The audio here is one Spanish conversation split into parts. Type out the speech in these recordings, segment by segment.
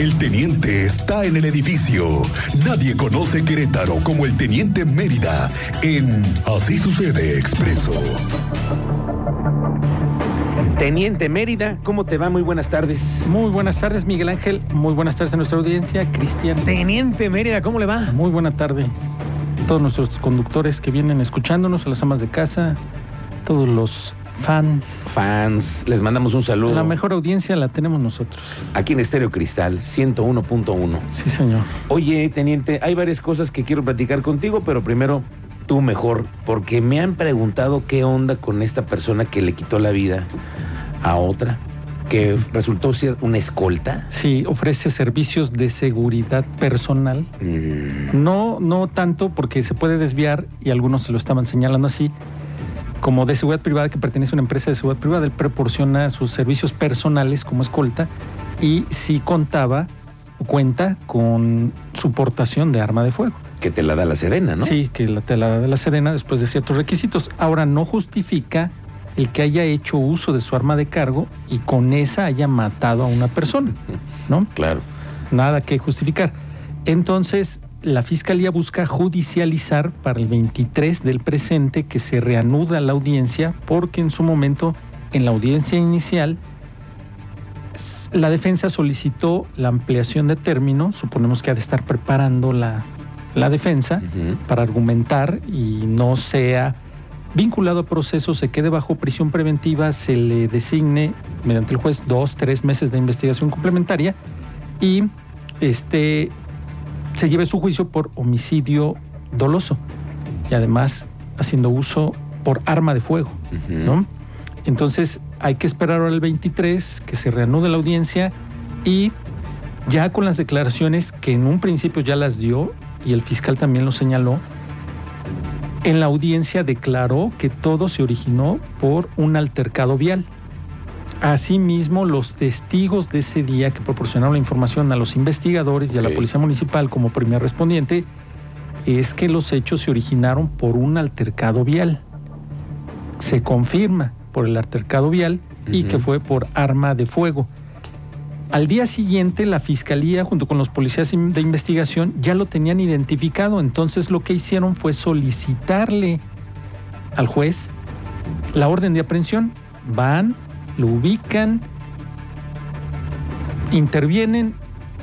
El teniente está en el edificio. Nadie conoce Querétaro como el teniente Mérida en Así sucede expreso. Teniente Mérida, ¿cómo te va? Muy buenas tardes. Muy buenas tardes, Miguel Ángel. Muy buenas tardes a nuestra audiencia. Cristian. Teniente Mérida, ¿cómo le va? Muy buena tarde. Todos nuestros conductores que vienen escuchándonos, a las amas de casa, todos los fans. Fans, les mandamos un saludo. La mejor audiencia la tenemos nosotros. Aquí en Estéreo Cristal, 101.1. Sí, señor. Oye, teniente, hay varias cosas que quiero platicar contigo, pero primero tú mejor, porque me han preguntado qué onda con esta persona que le quitó la vida a otra, que resultó ser una escolta. Sí, ofrece servicios de seguridad personal. Mm, No, no tanto porque se puede desviar y algunos se lo estaban señalando así, como de seguridad privada que pertenece a una empresa de seguridad privada. Él proporciona sus servicios personales como escolta y sí contaba o cuenta con su portación de arma de fuego. que te la da la Serena, ¿no? Sí, que la tela de la Sedena después de ciertos requisitos. Ahora no justifica el que haya hecho uso de su arma de cargo y con esa haya matado a una persona, ¿no? Claro. Nada que justificar. Entonces, la Fiscalía busca judicializar para el 23 del presente que se reanuda la audiencia porque en su momento, en la audiencia inicial, la defensa solicitó la ampliación de término, suponemos que ha de estar preparando la, la defensa para argumentar y no sea vinculado a proceso, se quede bajo prisión preventiva, se le designe mediante el juez dos, tres meses de investigación complementaria y este se lleve su juicio por homicidio doloso y además haciendo uso por arma de fuego. ¿no? Entonces hay que esperar ahora el 23 que se reanude la audiencia y ya con las declaraciones que en un principio ya las dio y el fiscal también lo señaló, en la audiencia declaró que todo se originó por un altercado vial. Asimismo, los testigos de ese día que proporcionaron la información a los investigadores y a la policía municipal como primer respondiente es que los hechos se originaron por un altercado vial. Se confirma por el altercado vial y que fue por arma de fuego. Al día siguiente, la fiscalía, junto con los policías de investigación, ya lo tenían identificado. Entonces, lo que hicieron fue solicitarle al juez la orden de aprehensión. Van, lo ubican, intervienen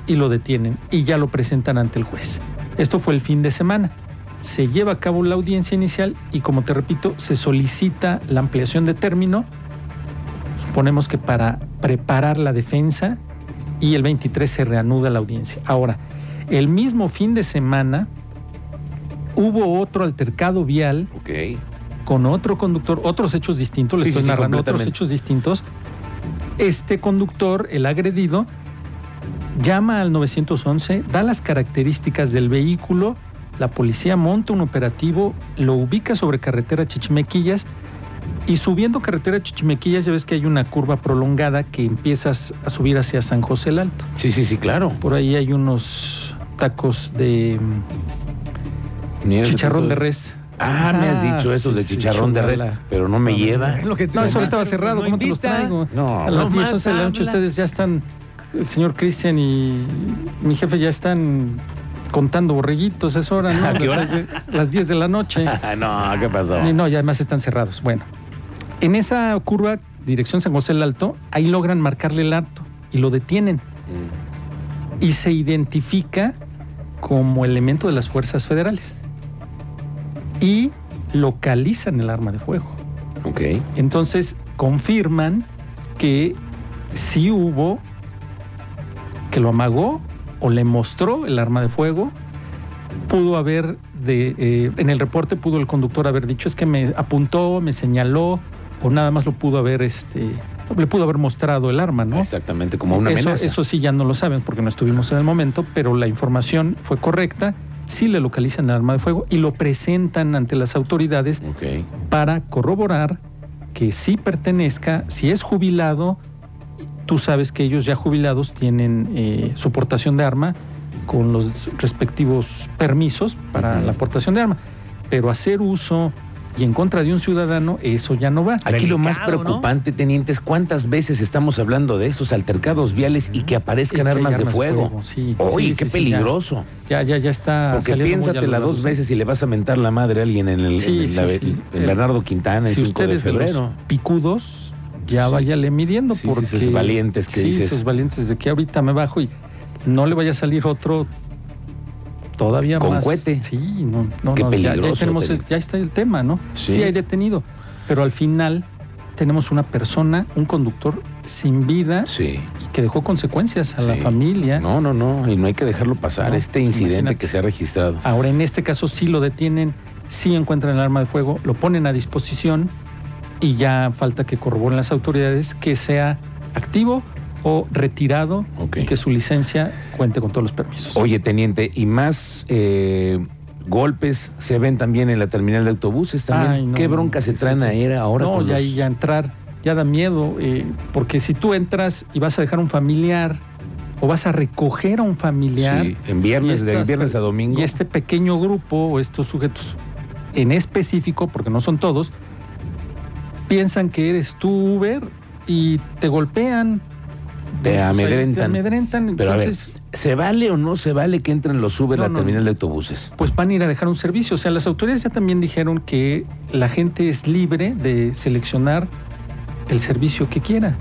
y lo detienen y ya lo presentan ante el juez. Esto fue el fin de semana. Se lleva a cabo la audiencia inicial y, como te repito, se solicita la ampliación de término. Suponemos que para preparar la defensa y el 23 se reanuda la audiencia. Ahora, el mismo fin de semana hubo otro altercado vial Ok. Con otro conductor, otros hechos distintos, le Sí, estoy sí, narrando otros hechos distintos. Este conductor, el agredido, llama al 911, da las características del vehículo, la policía monta un operativo, lo ubica sobre carretera Chichimequillas y subiendo carretera Chichimequillas ya ves que hay una curva prolongada que empiezas a subir hacia San José el Alto. Sí, sí, sí, claro. Por ahí hay unos tacos de chicharrón de res. Ah, me has dicho Ah, eso sí, de sí, chicharrón de res, pero no me No, lleva. no. No, eso estaba cerrado, ¿cómo te los traigo? No, A no las 10, más 11 de la noche ustedes ya están, el señor Cristian y mi jefe ya están contando borreguitos, es hora, ¿no? ¿A qué hora? Las 10 de la noche. no, ¿qué pasó? Y no, y además están cerrados. Bueno, en esa curva, dirección San José el Alto, ahí logran marcarle el alto y lo detienen. Mm. Y se identifica como elemento de las fuerzas federales. Y localizan el arma de fuego. Ok. Entonces confirman que sí hubo, que lo amagó o le mostró el arma de fuego. Pudo haber, de, eh, en el reporte pudo el conductor haber dicho es que me apuntó, me señaló o nada más lo pudo haber, este, le pudo haber mostrado el arma, ¿no? Exactamente, como una eso, amenaza. eso sí ya no lo saben porque no estuvimos en el momento, pero la información fue correcta, sí le localizan el arma de fuego y lo presentan ante las autoridades para corroborar que sí pertenezca, si es jubilado, tú sabes que ellos ya jubilados tienen eh, su portación de arma con los respectivos permisos para la portación de arma, pero hacer uso y en contra de un ciudadano, eso ya no va. Aquí lo más Delicado, ¿no? preocupante, teniente, es cuántas veces estamos hablando de esos altercados viales y que Y aparezcan que armas, de fuego. sí. Oye, Sí, qué sí, peligroso. Ya, ya, ya está. Porque piénsatela dos largo, veces y le vas a mentar la madre a alguien en el, en sí, la- en Bernardo Quintana el Si 5 de ustedes de los picudos, ya váyale midiendo porque esos valientes que dices. esos valientes de que ahorita me bajo y no le vaya a salir otro todavía Con más. cohete. Sí, no, no, Qué no, ya- tenemos el- ya está el tema, ¿no? Sí. Sí. hay detenido, pero al final tenemos una persona, un conductor sin vida Sí. y que dejó consecuencias a la familia. No, no, no, y no hay que dejarlo pasar. No, este pues incidente imagínate. que se ha registrado. Ahora, en este caso sí lo detienen, sí encuentran el arma de fuego, lo ponen a disposición y ya falta que corroboren las autoridades que sea activo o retirado y que su licencia cuente con todos los permisos. Oye, teniente, y más eh, golpes se ven también en la terminal de autobuses también. Ay, no, ¿Qué bronca se traen sí. ahí ahora no, ya los- ya entrar, ya da miedo, eh, porque si tú entras y vas a dejar un familiar o vas a recoger a un familiar, Sí, en viernes, de viernes a domingo. Y este pequeño grupo o estos sujetos en específico, porque no son todos, piensan que eres tú Uber y te golpean. Te Pues amedrentan. Te amedrentan. Pero a ver, ¿se vale o no se vale que entren los Uber a la no, terminal de autobuses? pues van a ir a dejar un servicio. O sea, las autoridades ya también dijeron que la gente es libre de seleccionar el servicio que quiera.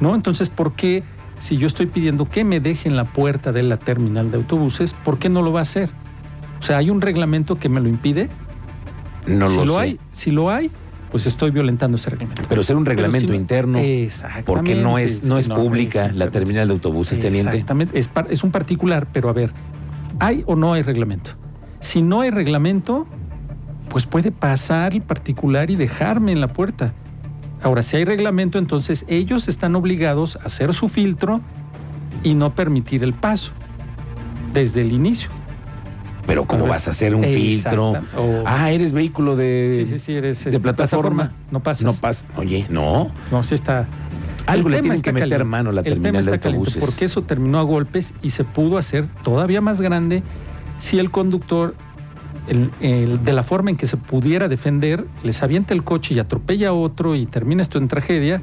¿No? Entonces, ¿por qué si yo estoy pidiendo que me dejen la puerta de la terminal de autobuses, ¿por qué no lo va a hacer? O sea, ¿hay un reglamento que me lo impide? No si lo, lo, sé. hay, si lo hay, pues estoy violentando ese reglamento. Pero ser un reglamento si no- interno, porque no es, no es pública la terminal de autobuses, teniente. Exactamente, es un particular, pero a ver, ¿hay o no hay reglamento? Si no hay reglamento, pues puede pasar el particular y dejarme en la puerta. Ahora, si hay reglamento, entonces ellos están obligados a hacer su filtro y no permitir el paso desde el inicio. Pero ¿cómo vas a hacer un filtro? O- Ah, eres vehículo de, sí, sí, sí, eres de plataforma. No pasas. No pasa. Oye, no. No, sí está. Algo El le tema tienen está que meter caliente. mano a la El tema terminal de está caliente autobuses. porque eso terminó a golpes y se pudo hacer todavía más grande si el conductor, el- el- de la forma en que se pudiera defender, les avienta el coche y atropella a otro y termina esto en tragedia,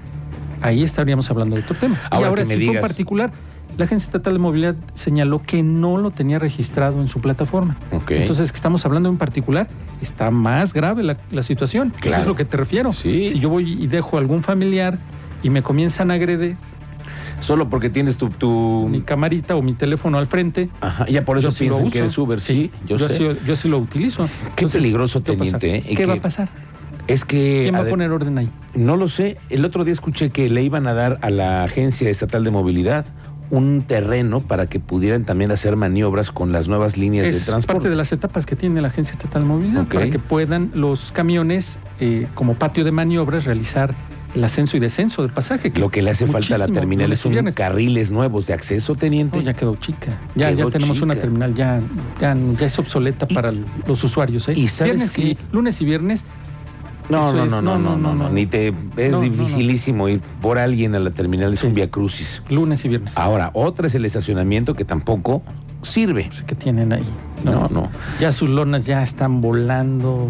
ahí estaríamos hablando de otro tema. Ahora y ahora que me sí fue en particular, la Agencia Estatal de Movilidad señaló que no lo tenía registrado en su plataforma. Entonces, que estamos hablando de un particular, está más grave la, la situación. Eso es lo que te refiero. Sí. Si yo voy y dejo a algún familiar y me comienzan a agredir, Solo porque tienes tu... tu- mi camarita o mi teléfono al frente. Ajá, ya por eso yo sí piensan que eres Uber. Sí, yo, sé. sí, yo sí lo utilizo. Qué Entonces, peligroso, ¿qué va a teniente. ¿eh? Y ¿Qué va a pasar? Es que... ¿Quién va a poner orden ahí? No lo sé. El otro día escuché que le iban a dar a la Agencia Estatal de Movilidad un terreno para que pudieran también hacer maniobras con las nuevas líneas de Es transporte. parte de las etapas que tiene la Agencia Estatal de Movilidad para que puedan los camiones, eh, como patio de maniobras, realizar el ascenso y descenso de pasaje. Lo que le hace falta a la terminal son viernes. carriles nuevos de acceso, teniente. No, ya quedó chica. Ya, Quedó ya tenemos una terminal, ya, ya, ya es obsoleta Y- para los usuarios. ¿eh? y ¿sabes Viernes qué? y, lunes y viernes. No, no, es- no, no, no, no, no, ni te es No, dificilísimo ir por alguien a la terminal, es Sí. un via crucis. Lunes y viernes. Ahora, otra es el estacionamiento que tampoco sirve. Sé qué tienen ahí. No, no. Ya sus lonas ya están volando.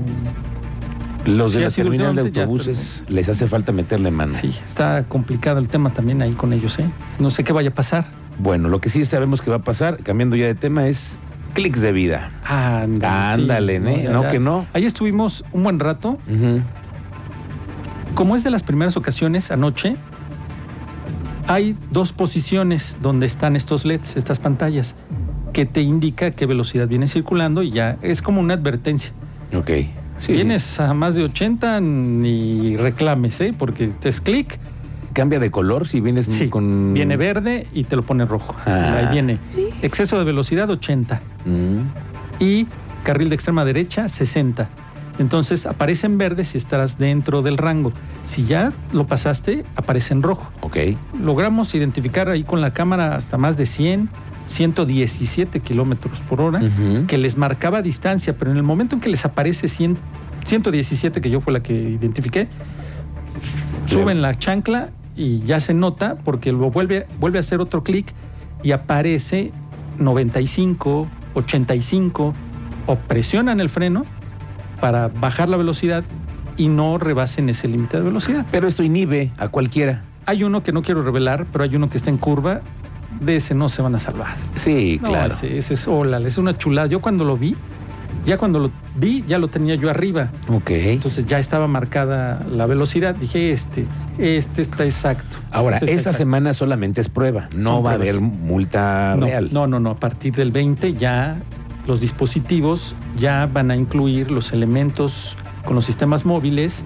Los de Sí, la terminal de autobuses les hace falta meterle mano. Sí, está complicado el tema también ahí con ellos, ¿eh? No sé qué vaya a pasar. Bueno, lo que sí sabemos que va a pasar, cambiando ya de tema, es clics de vida. Ándale. Ándale, ¿eh? ya, No, ya. que no. Ahí estuvimos un buen rato. Como es de las primeras ocasiones anoche, hay dos posiciones donde están estos LEDs, estas pantallas, que te indica qué velocidad viene circulando y ya es como una advertencia. Ok. Si Sí, vienes a más de 80, ni reclames, ¿eh? Porque te es clic, sí. Cambia de color si vienes sí, con. viene verde y te lo pone rojo. Ah. Ahí viene exceso de velocidad 80 Mm. y carril de extrema derecha 60. Entonces aparece en verde si estarás dentro del rango. Si ya lo pasaste, aparece en rojo. Ok. Logramos identificar ahí con la cámara hasta más de 100, 117 kilómetros por hora, que les marcaba distancia, pero en el momento en que les aparece 100, 117, que yo fue la que identifiqué, suben la chancla y ya se nota porque lo vuelve, vuelve a hacer otro clic y aparece 95, 85 o presionan el freno para bajar la velocidad y no rebasen ese límite de velocidad. Pero esto inhibe a cualquiera. Hay uno que no quiero revelar, pero hay uno que está en curva. De ese no se van a salvar. Sí, No, claro. Ese, ese es hola, es una chulada. Yo cuando lo vi, ya cuando lo vi, ya lo tenía yo arriba. Ok. Entonces ya estaba marcada la velocidad. Dije, este, este está exacto. Ahora, Este está esta exacto. semana solamente es prueba. No Son va a haber multa no, real. No, no, no. A partir del 20 ya los dispositivos ya van a incluir los elementos con los sistemas móviles.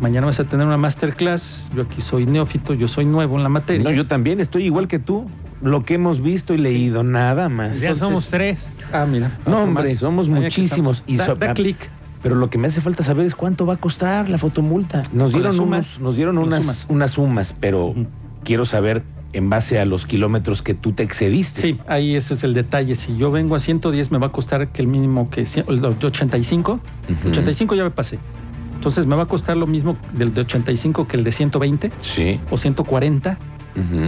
Mañana vas a tener una masterclass. Yo aquí soy neófito, yo soy nuevo en la materia. No, yo también estoy igual que tú. Lo que hemos visto y leído, nada más. Ya somos tres. Ah, mira. No, hombre, más. somos muchísimos. Y da, so- da clic. Pero lo que me hace falta saber es cuánto va a costar la fotomulta. Nos dieron, unos, sumas. nos dieron unas, sumas. unas sumas, pero quiero saber en base a los kilómetros que tú te excediste. Sí, ahí ese es el detalle. Si yo vengo a 110, me va a costar que el mínimo que cien- el de 85. Ujú. 85 ya me pasé. Entonces me va a costar lo mismo del de 85 que el de 120 Sí. o 140.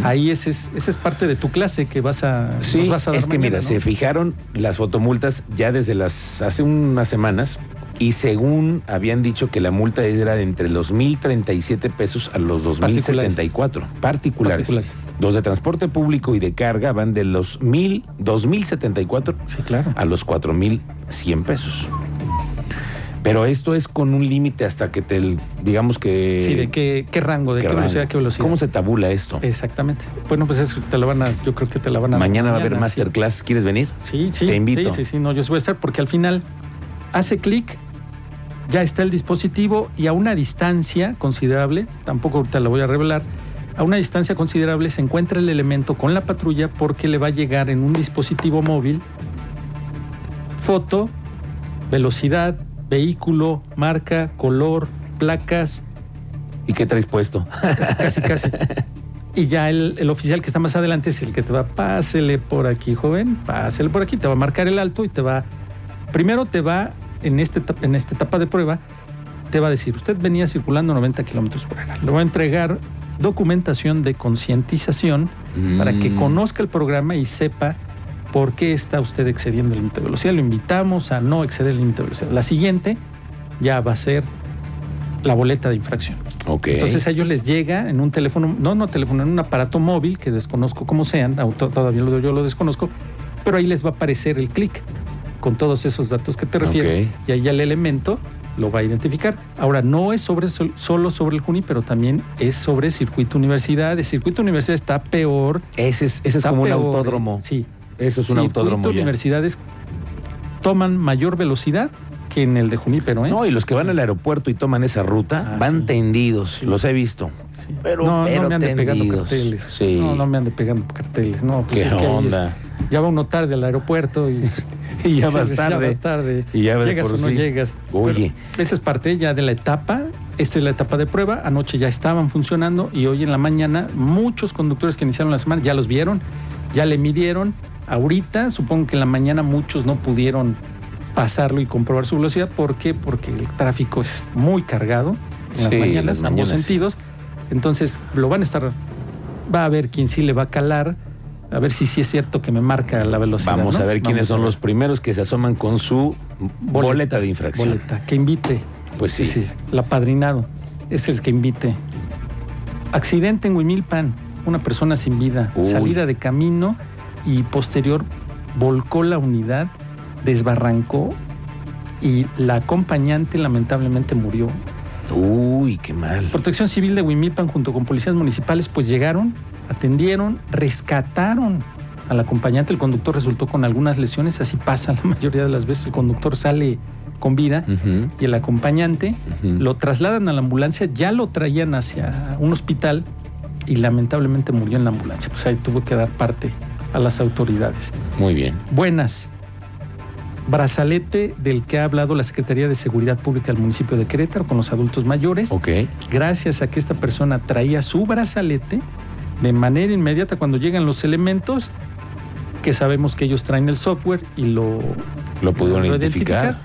Ahí ese es, esa es parte de tu clase que vas a, Sí, nos vas a dar es que mañana, mira, ¿no? se fijaron las fotomultas ya desde las hace unas semanas y según habían dicho que la multa era de entre los 1.037 pesos a los 2.074 particulares. Particulares. Los de transporte público y de carga van de los 1.000, 2.074 Sí, claro. a los 4.100 pesos. Pero esto es con un límite hasta que te, digamos que... sí, de qué, qué rango, de qué, velocidad, qué velocidad. ¿Cómo se tabula esto? Exactamente. Bueno, pues eso te lo van a, yo creo que te la van a dar Mañana va a haber sí. masterclass. ¿Quieres venir? Sí, sí. Te invito. Sí, sí, sí, no, yo sí voy a estar porque al final hace clic, ya está el dispositivo y a una distancia considerable, tampoco ahorita lo voy a revelar, a una distancia considerable se encuentra el elemento con la patrulla porque le va a llegar en un dispositivo móvil foto, velocidad, vehículo, marca, color, placas, ¿Y qué traes puesto? casi, casi. Y ya el, el oficial que está más adelante es el que te va, pásele por aquí, joven, pásele por aquí, te va a marcar el alto y te va, primero te va, en, este, en esta etapa de prueba, te va a decir, usted venía circulando 90 kilómetros por hora. Le voy a entregar documentación de concientización para que Mm. conozca el programa y sepa por qué está usted excediendo el límite de velocidad. Lo invitamos a no exceder el límite de velocidad. La siguiente ya va a ser la boleta de infracción. Entonces a ellos les llega en un teléfono, no, no teléfono, en un aparato móvil que desconozco cómo sean, auto- todavía lo, yo lo desconozco, pero ahí les va a aparecer el clic con todos esos datos que te refiero. Y ahí ya el elemento lo va a identificar. Ahora, no es sobre sol- solo sobre el Juni, pero también es sobre circuito universidad. El circuito universidad está peor. ese es, ese es como un peor, autódromo. eh, Sí. Eso es un autódromo ya. universidades toman mayor velocidad que en el de Junípero, ¿eh? No, y los que van al aeropuerto y toman esa ruta Ah, van sí. tendidos, Sí. los he visto. Sí. Pero- no, pero no me ande pegando carteles. No, no me ande pegando carteles. No, pues ¿Qué es que es- ya va uno tarde al aeropuerto y, Y ya vas Ya tarde. vas tarde. Y ya llegas o no llegas. Oye. Pero esa es parte ya de la etapa. Esta es la etapa de prueba. Anoche ya estaban funcionando y hoy en la mañana muchos conductores que iniciaron la semana ya los vieron, ya le midieron. Ahorita supongo que en la mañana muchos no pudieron pasarlo y comprobar su velocidad. ¿Por qué? Porque el tráfico es muy cargado en las Sí, mañanas, las en ambos mañanas. sentidos. Entonces lo van a estar, va a ver quién sí le va a calar, a ver si sí es cierto que me marca la velocidad. Vamos ¿no? a ver quiénes Vamos son ver. los primeros que se asoman con su boleta, Boleta, de infracción. Boleta, que invite. Pues sí. Sí, el apadrinado es el que invite. Accidente en Huimilpan, una persona sin vida, Uy. salida de camino y posterior volcó la unidad, desbarrancó y la acompañante lamentablemente murió. Uy, qué mal. Protección Civil de Huimilpan junto con policías municipales pues llegaron, atendieron, rescataron al acompañante. El conductor resultó con algunas lesiones, así pasa la mayoría de las veces. El conductor sale con vida y el acompañante lo trasladan a la ambulancia, ya lo traían hacia un hospital y lamentablemente murió en la ambulancia. Pues ahí tuvo que dar parte a las autoridades. Muy bien. Buenas. Brazalete del que ha hablado la Secretaría de Seguridad Pública del municipio de Querétaro con los adultos mayores. Ok. Gracias a que esta persona traía su brazalete de manera inmediata cuando llegan los elementos, que sabemos que ellos traen el software y lo Lo pudieron lo identificar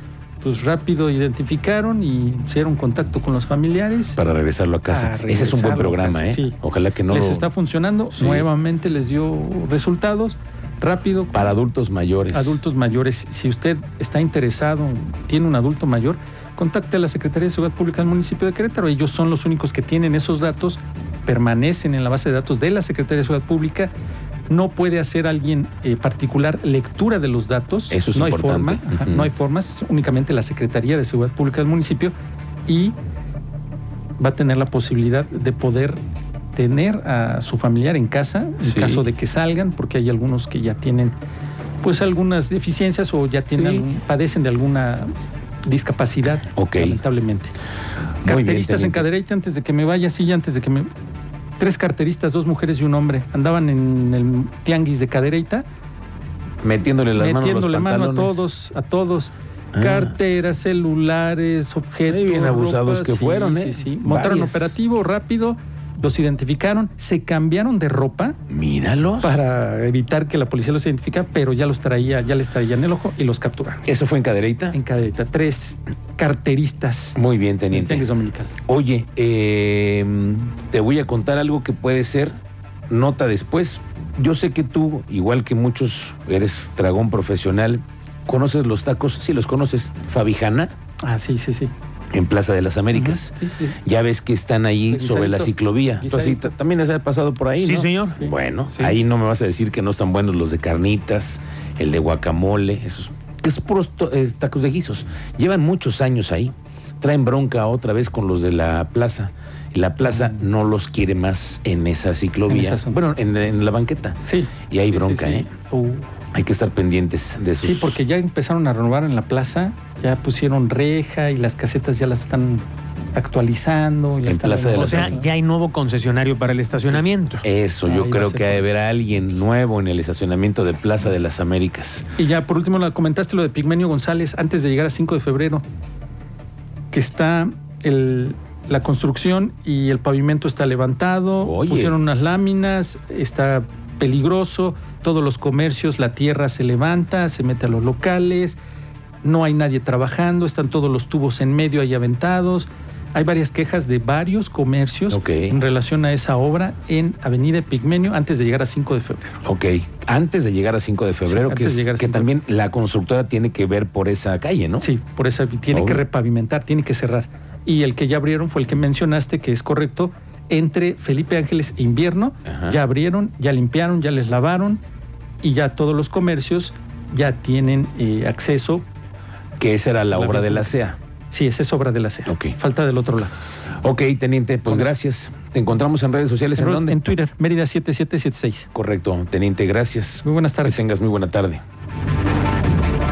Pues rápido identificaron y hicieron contacto con los familiares. para regresarlo a casa. Para Ese es un buen a programa, casa, ¿eh? sí. Ojalá que no les lo- está funcionando. Sí. Nuevamente les dio resultados. Rápido. para adultos mayores. Adultos mayores. Si usted está interesado, tiene un adulto mayor, contacte a la Secretaría de Seguridad Pública del municipio de Querétaro. Ellos son los únicos que tienen esos datos, permanecen en la base de datos de la Secretaría de Seguridad Pública. No puede hacer alguien eh, particular lectura de los datos. Eso es no importante. hay forma, ajá, Ujú. no hay formas, únicamente la Secretaría de Seguridad Pública del municipio y va a tener la posibilidad de poder tener a su familiar en casa en Sí. caso de que salgan, porque hay algunos que ya tienen pues algunas deficiencias o ya tienen Sí. algún- padecen de alguna discapacidad, lamentablemente. Carteristas en. Cadereyta, antes de que me vaya, sí, antes de que me... Tres carteristas, dos mujeres y un hombre, andaban en el tianguis de Cadereyta, Metiéndole las metiéndole manos a mano a todos, a todos. Ah. Carteras, celulares, objetos. Bien abusados que sí, fueron, ¿eh? Sí, sí. Montaron Varias. operativo rápido, los identificaron, se cambiaron de ropa Míralos. para evitar que la policía los identificara, pero ya los traía, ya les traían el ojo y los capturaron. ¿Eso fue en Cadereyta? En Cadereyta, tres carteristas Muy bien, teniente. dominical. Oye, eh, te voy a contar algo que puede ser nota después. Yo sé que tú, igual que muchos, eres dragón profesional. ¿Conoces los tacos? Sí, los conoces. Fabijana, Ah, sí, sí, sí. En Plaza de las Américas. Sí, sí. Ya ves que están ahí sobre la ciclovía. Guisadito. t- también has pasado por ahí, Sí, ¿no? señor. Bueno, Sí. ahí no me vas a decir que no están buenos los de carnitas, el de guacamole, esos que son puros eh, tacos de guisos. Llevan muchos años ahí. Traen bronca otra vez con los de la plaza. Y la plaza no los quiere más en esa ciclovía. Mm. En esa zona. bueno, en, en la banqueta. Sí. Y hay bronca. ¿eh? Uh, Hay que estar pendientes de sus... Sí, porque ya empezaron a renovar en la plaza, ya pusieron reja y las casetas ya las están actualizando. y las En están Plaza de O las renovando. sea, ya hay nuevo concesionario para el estacionamiento. Eso, Ahí yo creo que ha de haber a alguien nuevo en el estacionamiento de Plaza de las Américas. Y ya por último, la comentaste lo de Pigmenio González antes de llegar a 5 de febrero, que está el, la construcción y el pavimento está levantado, Oye. pusieron unas láminas, está peligroso, todos los comercios, la tierra se levanta, se mete a los locales, no hay nadie trabajando, están todos los tubos en medio ahí aventados. Hay varias quejas de varios comercios en relación a esa obra en Avenida Pigmenio antes de llegar a 5 de febrero. Ok, antes de llegar a 5 de febrero, Sí, que, de es- llegar a que 5. también la constructora tiene que ver por esa calle, ¿no? Sí, por eso tiene Obvio. que repavimentar, tiene que cerrar. Y el que ya abrieron fue el que mencionaste, que es correcto, entre Felipe Ángeles e Invierno. Ajá. Ya abrieron, ya limpiaron, ya les lavaron y ya todos los comercios ya tienen eh, acceso. Que esa era la La obra de la. CEA. Sí, esa es obra de la CEA. Ok. Falta del otro lado. Ok, teniente, pues gracias. Te encontramos en redes sociales. ¿En En, dónde? en Twitter, Mérida 7776. Correcto, teniente, gracias. Muy buenas Que tardes. tengas muy buena tarde.